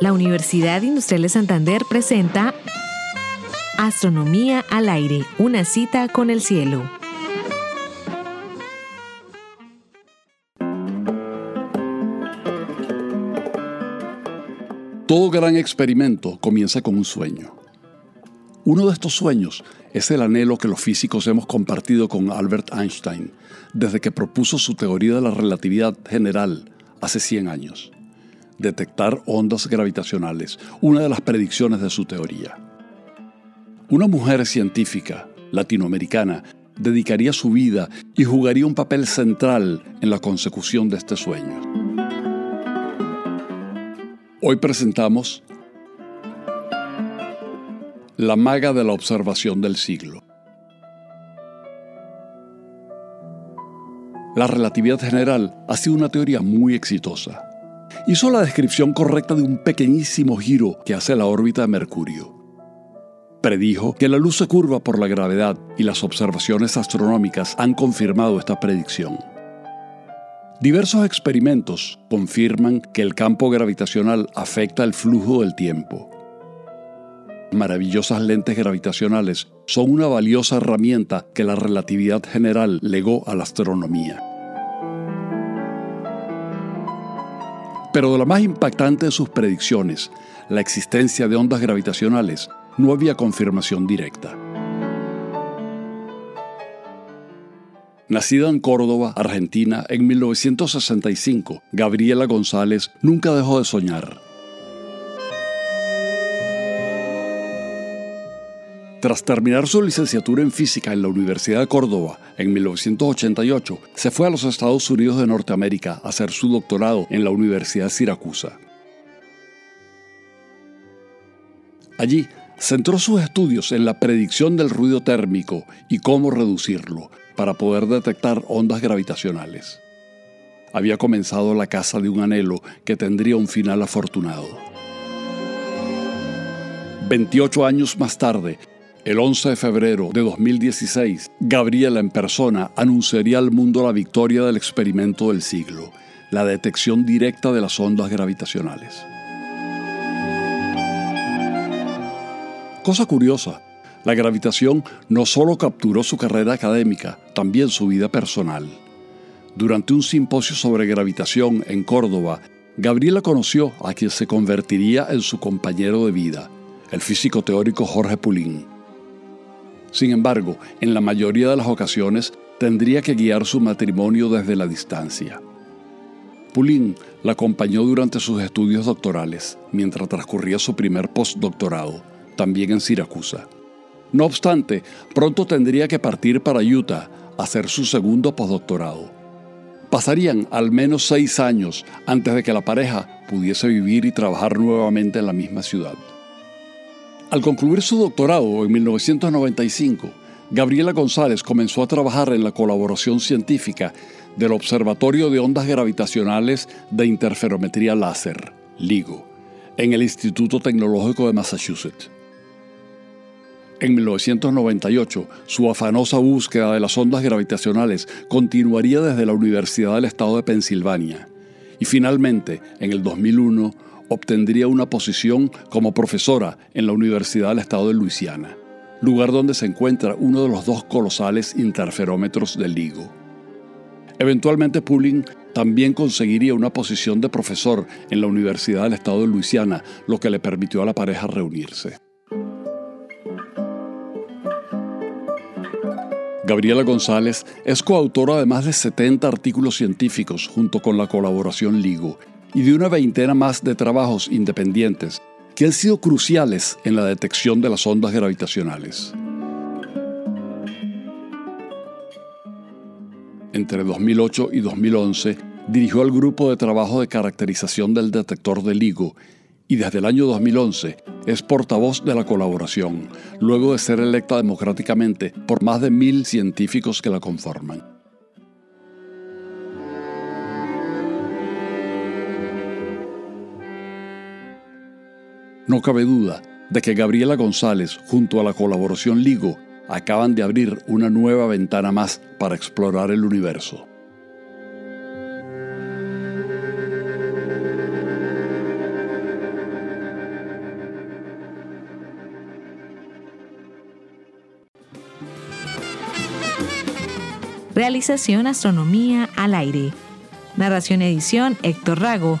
La Universidad Industrial de Santander presenta Astronomía al aire, una cita con el cielo. Todo gran experimento comienza con un sueño. Uno de estos sueños es el anhelo que los físicos hemos compartido con Albert Einstein desde que propuso su teoría de la relatividad general hace 100 años. Detectar ondas gravitacionales, una de las predicciones de su teoría. Una mujer científica, latinoamericana, dedicaría su vida y jugaría un papel central en la consecución de este sueño. Hoy presentamos La maga de la observación del siglo. La relatividad general ha sido una teoría muy exitosa. Hizo la descripción correcta de un pequeñísimo giro que hace la órbita de Mercurio. Predijo que la luz se curva por la gravedad y las observaciones astronómicas han confirmado esta predicción. Diversos experimentos confirman que el campo gravitacional afecta el flujo del tiempo. Maravillosas lentes gravitacionales son una valiosa herramienta que la relatividad general legó a la astronomía. Pero de la más impactante de sus predicciones, la existencia de ondas gravitacionales, no había confirmación directa. Nacida en Córdoba, Argentina, en 1965, Gabriela González nunca dejó de soñar. Tras terminar su licenciatura en física en la Universidad de Córdoba en 1988, se fue a los Estados Unidos de Norteamérica a hacer su doctorado en la Universidad de Siracusa. Allí centró sus estudios en la predicción del ruido térmico y cómo reducirlo, para poder detectar ondas gravitacionales. Había comenzado la caza de un anhelo que tendría un final afortunado. 28 años más tarde, el 11 de febrero de 2016, Gabriela en persona anunciaría al mundo la victoria del experimento del siglo, la detección directa de las ondas gravitacionales. Cosa curiosa, la gravitación no solo capturó su carrera académica, también su vida personal. Durante un simposio sobre gravitación en Córdoba, Gabriela conoció a quien se convertiría en su compañero de vida, el físico teórico Jorge Pulín. Sin embargo, en la mayoría de las ocasiones tendría que guiar su matrimonio desde la distancia. Pulín la acompañó durante sus estudios doctorales, mientras transcurría su primer postdoctorado, también en Siracusa. No obstante, pronto tendría que partir para Utah a hacer su segundo postdoctorado. Pasarían al menos seis años antes de que la pareja pudiese vivir y trabajar nuevamente en la misma ciudad. Al concluir su doctorado en 1995, Gabriela González comenzó a trabajar en la colaboración científica del Observatorio de Ondas Gravitacionales de Interferometría Láser, LIGO, en el Instituto Tecnológico de Massachusetts. En 1998, su afanosa búsqueda de las ondas gravitacionales continuaría desde la Universidad del Estado de Pensilvania y finalmente, en el 2001, obtendría una posición como profesora en la Universidad del Estado de Luisiana, lugar donde se encuentra uno de los dos colosales interferómetros del LIGO. Eventualmente Pulling también conseguiría una posición de profesor en la Universidad del Estado de Luisiana, lo que le permitió a la pareja reunirse. Gabriela González es coautora de más de 70 artículos científicos junto con la colaboración LIGO y de una veintena más de trabajos independientes que han sido cruciales en la detección de las ondas gravitacionales. Entre 2008 y 2011 dirigió el grupo de trabajo de caracterización del detector de LIGO y desde el año 2011 es portavoz de la colaboración, luego de ser electa democráticamente por más de mil científicos que la conforman. No cabe duda de que Gabriela González, junto a la colaboración Ligo, acaban de abrir una nueva ventana más para explorar el universo. Realización Astronomía al Aire. Narración Edición Héctor Rago.